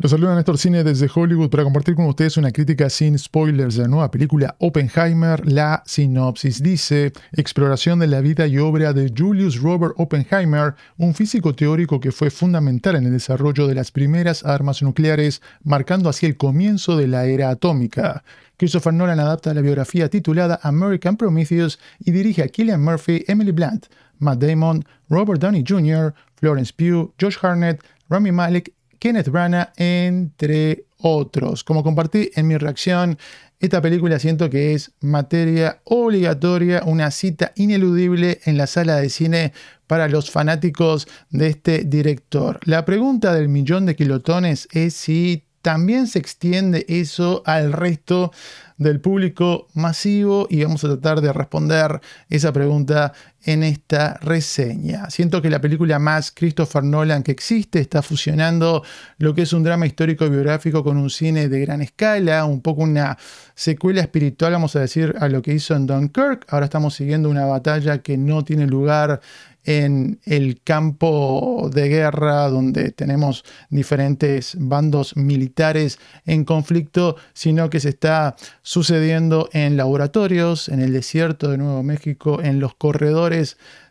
Los saluda Néstor Cine desde Hollywood para compartir con ustedes una crítica sin spoilers de la nueva película Oppenheimer. La sinopsis dice: Exploración de la vida y obra de Julius Robert Oppenheimer, un físico teórico que fue fundamental en el desarrollo de las primeras armas nucleares, marcando así el comienzo de la era atómica. Christopher Nolan adapta la biografía titulada American Prometheus y dirige a Killian Murphy, Emily Blunt, Matt Damon, Robert Downey Jr., Florence Pugh, Josh Harnett, Rami Malek Kenneth Branagh, entre otros. Como compartí en mi reacción, esta película siento que es materia obligatoria, una cita ineludible en la sala de cine para los fanáticos de este director. La pregunta del millón de kilotones es si también se extiende eso al resto del público masivo y vamos a tratar de responder esa pregunta en esta reseña. Siento que la película más Christopher Nolan que existe está fusionando lo que es un drama histórico biográfico con un cine de gran escala, un poco una secuela espiritual, vamos a decir, a lo que hizo en Dunkirk. Ahora estamos siguiendo una batalla que no tiene lugar en el campo de guerra donde tenemos diferentes bandos militares en conflicto, sino que se está sucediendo en laboratorios, en el desierto de Nuevo México, en los corredores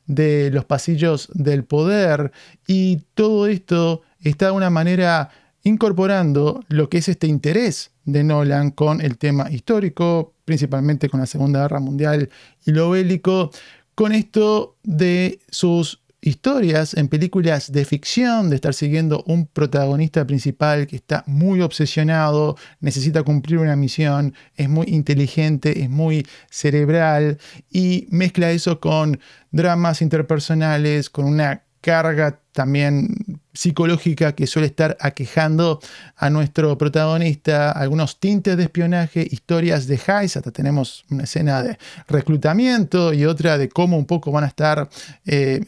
de los pasillos del poder. Y todo esto está de una manera incorporando lo que es este interés de Nolan con el tema histórico, principalmente con la Segunda Guerra Mundial y lo bélico, con esto de sus historias en películas de ficción, de estar siguiendo un protagonista principal que está muy obsesionado, necesita cumplir una misión, es muy inteligente, es muy cerebral y mezcla eso con dramas interpersonales, con una carga también psicológica que suele estar aquejando a nuestro protagonista, algunos tintes de espionaje, historias de Heist, hasta tenemos una escena de reclutamiento y otra de cómo un poco van a estar eh,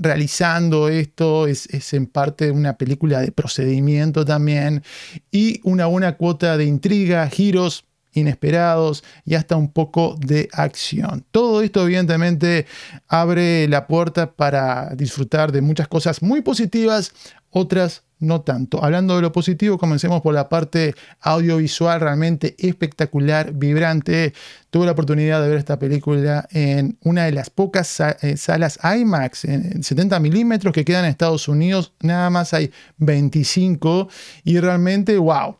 realizando esto, es, es en parte una película de procedimiento también, y una buena cuota de intriga, giros inesperados y hasta un poco de acción. Todo esto evidentemente abre la puerta para disfrutar de muchas cosas muy positivas, otras no tanto. Hablando de lo positivo, comencemos por la parte audiovisual realmente espectacular, vibrante. Tuve la oportunidad de ver esta película en una de las pocas eh, salas IMAX en 70 milímetros que quedan en Estados Unidos. Nada más hay 25 y realmente, wow,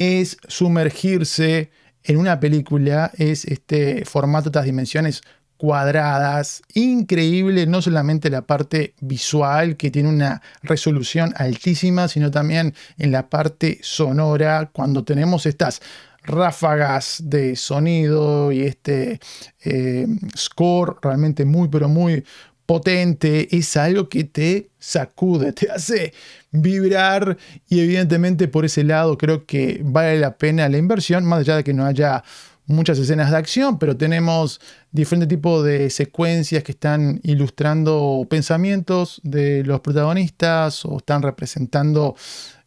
es sumergirse en una película, es este formato, estas dimensiones cuadradas, increíble, no solamente la parte visual que tiene una resolución altísima, sino también en la parte sonora, cuando tenemos estas ráfagas de sonido y este eh, score realmente muy, pero muy potente, es algo que te sacude, te hace vibrar y evidentemente por ese lado creo que vale la pena la inversión, más allá de que no haya muchas escenas de acción, pero tenemos diferentes tipos de secuencias que están ilustrando pensamientos de los protagonistas o están representando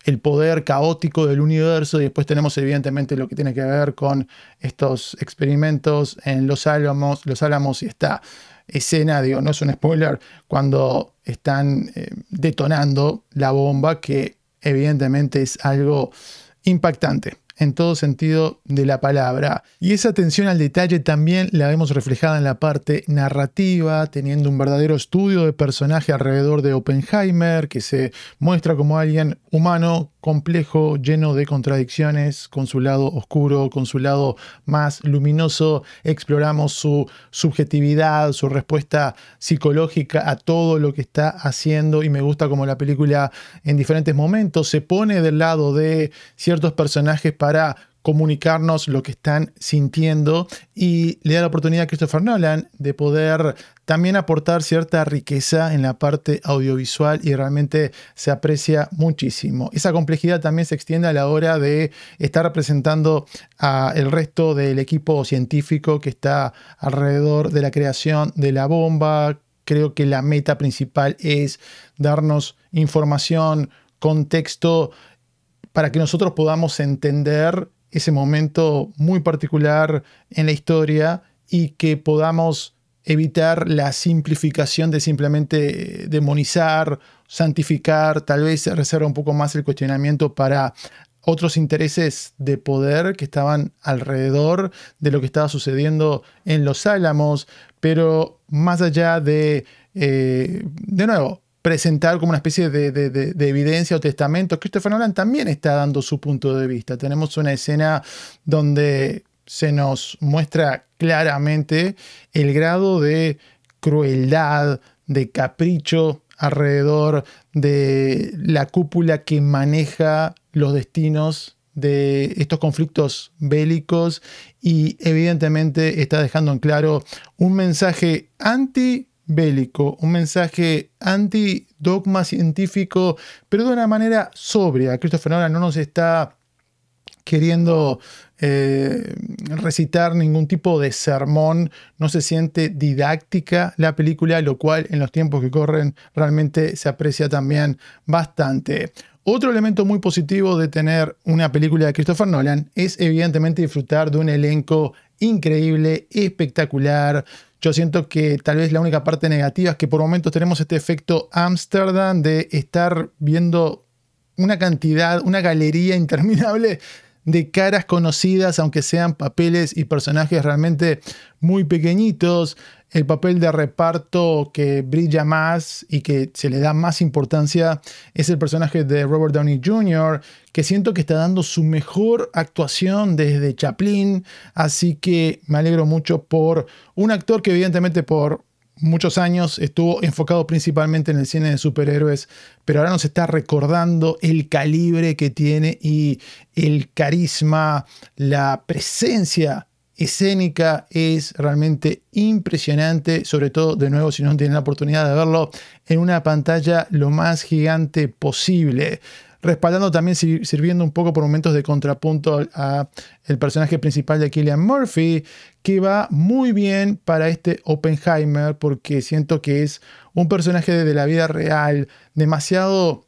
el poder caótico del universo. Y después tenemos evidentemente lo que tiene que ver con estos experimentos en los álamos, los álamos y está escena, digo, no es un spoiler, cuando están eh, detonando la bomba, que evidentemente es algo impactante en todo sentido de la palabra. Y esa atención al detalle también la vemos reflejada en la parte narrativa, teniendo un verdadero estudio de personaje alrededor de Oppenheimer, que se muestra como alguien humano, complejo, lleno de contradicciones, con su lado oscuro, con su lado más luminoso, exploramos su subjetividad, su respuesta psicológica a todo lo que está haciendo y me gusta como la película en diferentes momentos se pone del lado de ciertos personajes para comunicarnos lo que están sintiendo y le da la oportunidad a Christopher Nolan de poder también aportar cierta riqueza en la parte audiovisual y realmente se aprecia muchísimo. Esa complejidad también se extiende a la hora de estar representando al resto del equipo científico que está alrededor de la creación de la bomba. Creo que la meta principal es darnos información, contexto para que nosotros podamos entender ese momento muy particular en la historia y que podamos evitar la simplificación de simplemente demonizar, santificar, tal vez reserva un poco más el cuestionamiento para otros intereses de poder que estaban alrededor de lo que estaba sucediendo en los Álamos, pero más allá de, eh, de nuevo, presentar como una especie de, evidencia o testamento, Christopher Nolan también está dando su punto de vista. Tenemos una escena donde se nos muestra claramente el grado de crueldad, de capricho alrededor de la cúpula que maneja los destinos de estos conflictos bélicos y evidentemente está dejando en claro un mensaje anti bélico, un mensaje anti-dogma científico, pero de una manera sobria. Christopher Nolan no nos está queriendo eh, recitar ningún tipo de sermón, no se siente didáctica la película, lo cual en los tiempos que corren realmente se aprecia también bastante. Otro elemento muy positivo de tener una película de Christopher Nolan es evidentemente disfrutar de un elenco increíble, espectacular. Yo siento que tal vez la única parte negativa es que por momentos tenemos este efecto Amsterdam de estar viendo una cantidad, una galería interminable de caras conocidas, aunque sean papeles y personajes realmente muy pequeñitos. El papel de reparto que brilla más y que se le da más importancia es el personaje de Robert Downey Jr., que siento que está dando su mejor actuación desde Chaplin, así que me alegro mucho por un actor que evidentemente por muchos años estuvo enfocado principalmente en el cine de superhéroes, pero ahora nos está recordando el calibre que tiene y el carisma, la presencia escénica es realmente impresionante, sobre todo de nuevo si no tienen la oportunidad de verlo en una pantalla lo más gigante posible. Respaldando también, sirviendo un poco por momentos de contrapunto a el personaje principal de Killian Murphy, que va muy bien para este Oppenheimer, porque siento que es un personaje de la vida real, demasiado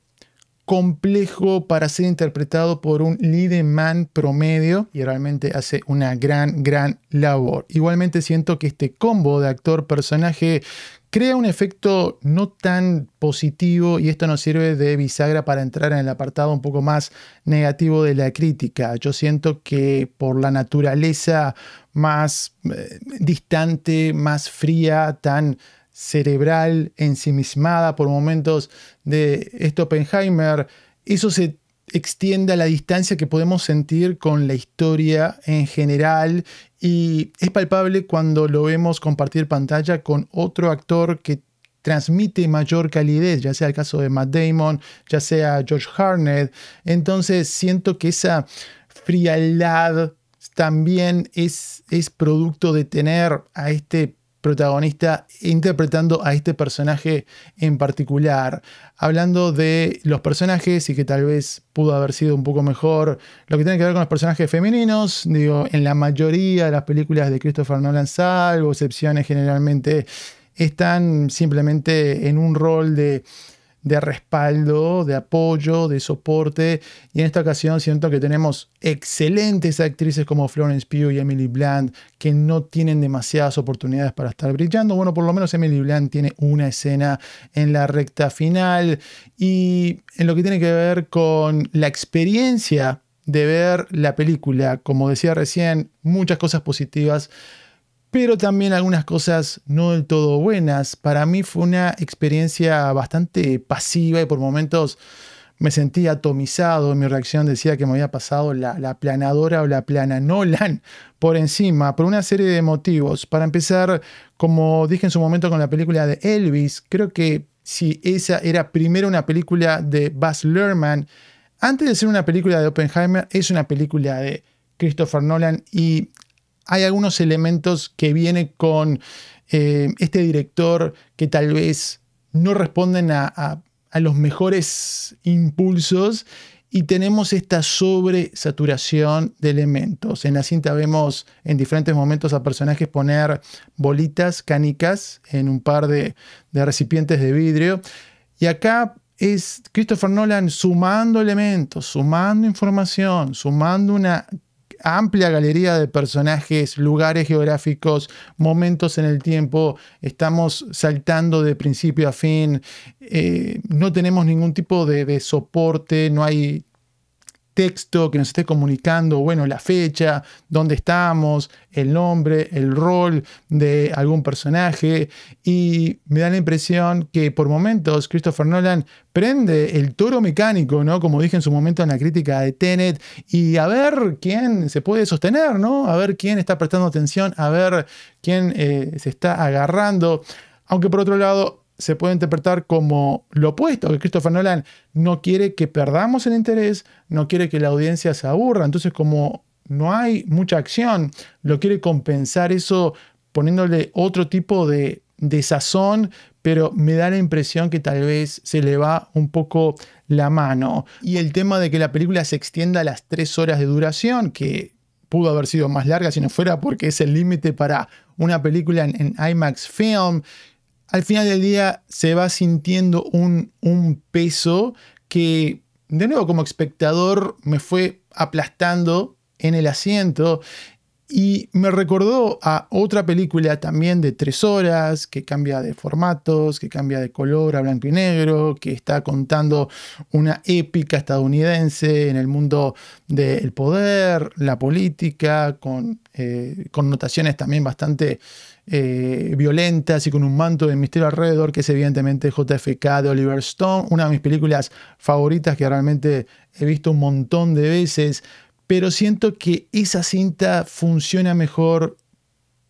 complejo para ser interpretado por un man promedio y realmente hace una gran, gran labor. Igualmente siento que este combo de actor-personaje crea un efecto no tan positivo y esto nos sirve de bisagra para entrar en el apartado un poco más negativo de la crítica. Yo siento que por la naturaleza más eh, distante, más fría, tan cerebral, ensimismada por momentos de este Oppenheimer, eso se extiende a la distancia que podemos sentir con la historia en general y es palpable cuando lo vemos compartir pantalla con otro actor que transmite mayor calidez, ya sea el caso de Matt Damon, ya sea George Harnett. Entonces siento que esa frialdad también es, es producto de tener a este protagonista interpretando a este personaje en particular. Hablando de los personajes y que tal vez pudo haber sido un poco mejor, lo que tiene que ver con los personajes femeninos, digo, en la mayoría de las películas de Christopher Nolan, salvo excepciones generalmente, están simplemente en un rol de de respaldo, de apoyo, de soporte. Y en esta ocasión siento que tenemos excelentes actrices como Florence Pugh y Emily Blunt que no tienen demasiadas oportunidades para estar brillando. Bueno, por lo menos Emily Blunt tiene una escena en la recta final. Y en lo que tiene que ver con la experiencia de ver la película, como decía recién, muchas cosas positivas pero también algunas cosas no del todo buenas. Para mí fue una experiencia bastante pasiva y por momentos me sentí atomizado. Mi reacción decía que me había pasado la, planadora o la plana Nolan por encima, por una serie de motivos. Para empezar, como dije en su momento con la película de Elvis, creo que si esa era primero una película de Baz Luhrmann, antes de ser una película de Oppenheimer, es una película de Christopher Nolan y hay algunos elementos que vienen con eh, este director que tal vez no responden a, los mejores impulsos y tenemos esta sobresaturación de elementos. En la cinta vemos en diferentes momentos a personajes poner bolitas canicas en un par de, de recipientes de vidrio. Y acá es Christopher Nolan sumando elementos, sumando información, sumando una amplia galería de personajes, lugares geográficos, momentos en el tiempo, estamos saltando de principio a fin, eh, no tenemos ningún tipo de soporte, no hay texto que nos esté comunicando, bueno, la fecha, dónde estamos, el nombre, el rol de algún personaje. Y me da la impresión que por momentos Christopher Nolan prende el toro mecánico, ¿no? Como dije en su momento en la crítica de Tenet, y a ver quién se puede sostener, ¿no? A ver quién está prestando atención, a ver quién eh, se está agarrando. Aunque por otro lado, se puede interpretar como lo opuesto, que Christopher Nolan no quiere que perdamos el interés, no quiere que la audiencia se aburra, entonces como no hay mucha acción, lo quiere compensar eso poniéndole otro tipo de, de sazón, pero me da la impresión que tal vez se le va un poco la mano. Y el tema de que la película se extienda a las tres horas de duración, que pudo haber sido más larga si no fuera porque es el límite para una película en, en IMAX Film, al final del día se va sintiendo un, un peso que, de nuevo, como espectador me fue aplastando en el asiento y me recordó a otra película también de tres horas, que cambia de formatos, que cambia de color a blanco y negro, que está contando una épica estadounidense en el mundo del poder, la política, con eh, connotaciones también bastante eh, violentas y con un manto de misterio alrededor, que es evidentemente JFK de Oliver Stone, una de mis películas favoritas que realmente he visto un montón de veces pero siento que esa cinta funciona mejor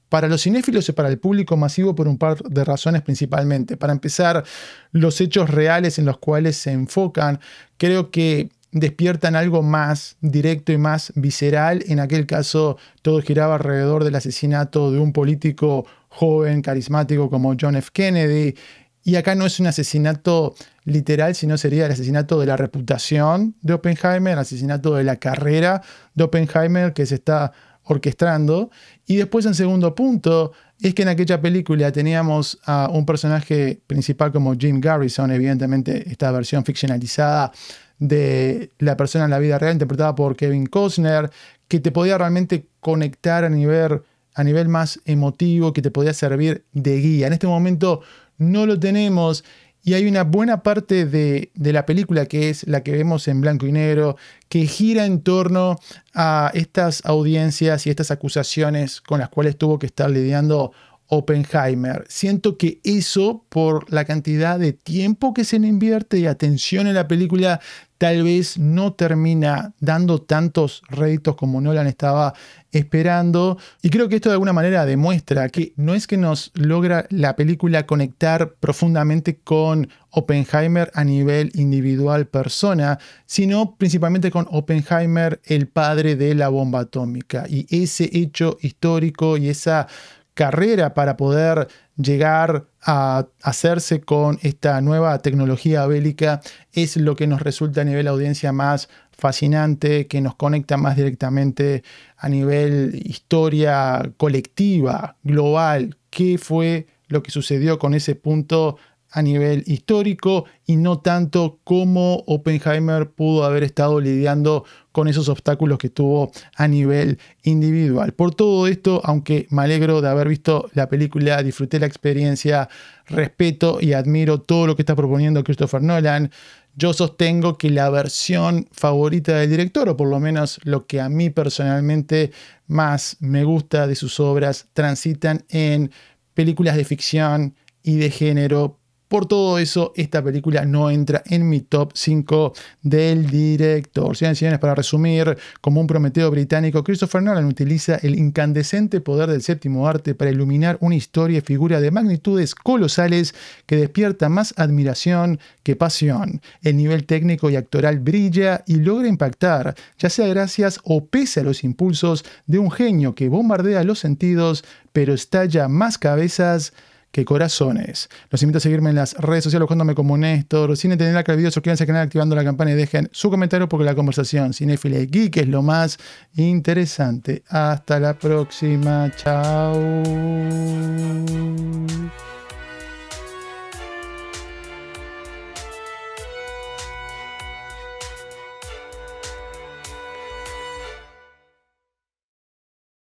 para los cinéfilos y para el público masivo por un par de razones principalmente. Para empezar, los hechos reales en los cuales se enfocan creo que despiertan algo más directo y más visceral. En aquel caso, todo giraba alrededor del asesinato de un político joven, carismático como John F. Kennedy. Y acá no es un asesinato literal, sino sería el asesinato de la reputación de Oppenheimer, el asesinato de la carrera de Oppenheimer que se está orquestando. Y después, en segundo punto, es que en aquella película teníamos a un personaje principal como Jim Garrison, evidentemente esta versión ficcionalizada de la persona en la vida real, interpretada por Kevin Costner, que te podía realmente conectar a nivel, a nivel más emotivo, que te podía servir de guía. En este momento no lo tenemos. Y hay una buena parte de, la película que es la que vemos en blanco y negro, que gira en torno a estas audiencias y estas acusaciones con las cuales tuvo que estar lidiando Oppenheimer. Siento que eso, por la cantidad de tiempo que se le invierte y atención en la película, tal vez no termina dando tantos réditos como Nolan estaba esperando. Y creo que esto de alguna manera demuestra que no es que nos logra la película conectar profundamente con Oppenheimer a nivel individual persona, sino principalmente con Oppenheimer, el padre de la bomba atómica. Y ese hecho histórico y esa carrera para poder llegar a hacerse con esta nueva tecnología bélica es lo que nos resulta a nivel audiencia más fascinante, que nos conecta más directamente a nivel historia colectiva, global, qué fue lo que sucedió con ese punto a nivel histórico y no tanto cómo Oppenheimer pudo haber estado lidiando con esos obstáculos que tuvo a nivel individual. Por todo esto, aunque me alegro de haber visto la película, disfruté la experiencia, respeto y admiro todo lo que está proponiendo Christopher Nolan, yo sostengo que la versión favorita del director, o por lo menos lo que a mí personalmente más me gusta de sus obras, transitan en películas de ficción y de género por todo eso, esta película no entra en mi top 5 del director. Y señores, para resumir, como un Prometeo británico, Christopher Nolan utiliza el incandescente poder del séptimo arte para iluminar una historia y figura de magnitudes colosales que despierta más admiración que pasión. El nivel técnico y actoral brilla y logra impactar, ya sea gracias o pese a los impulsos de un genio que bombardea los sentidos, pero estalla más cabezas que corazones. Los invito a seguirme en las redes sociales cuando me como Néstor. Sin entender acá el video, suscríbanse al canal activando la campana y dejen su comentario porque la conversación cinéfila y geek es lo más interesante. Hasta la próxima. Chao.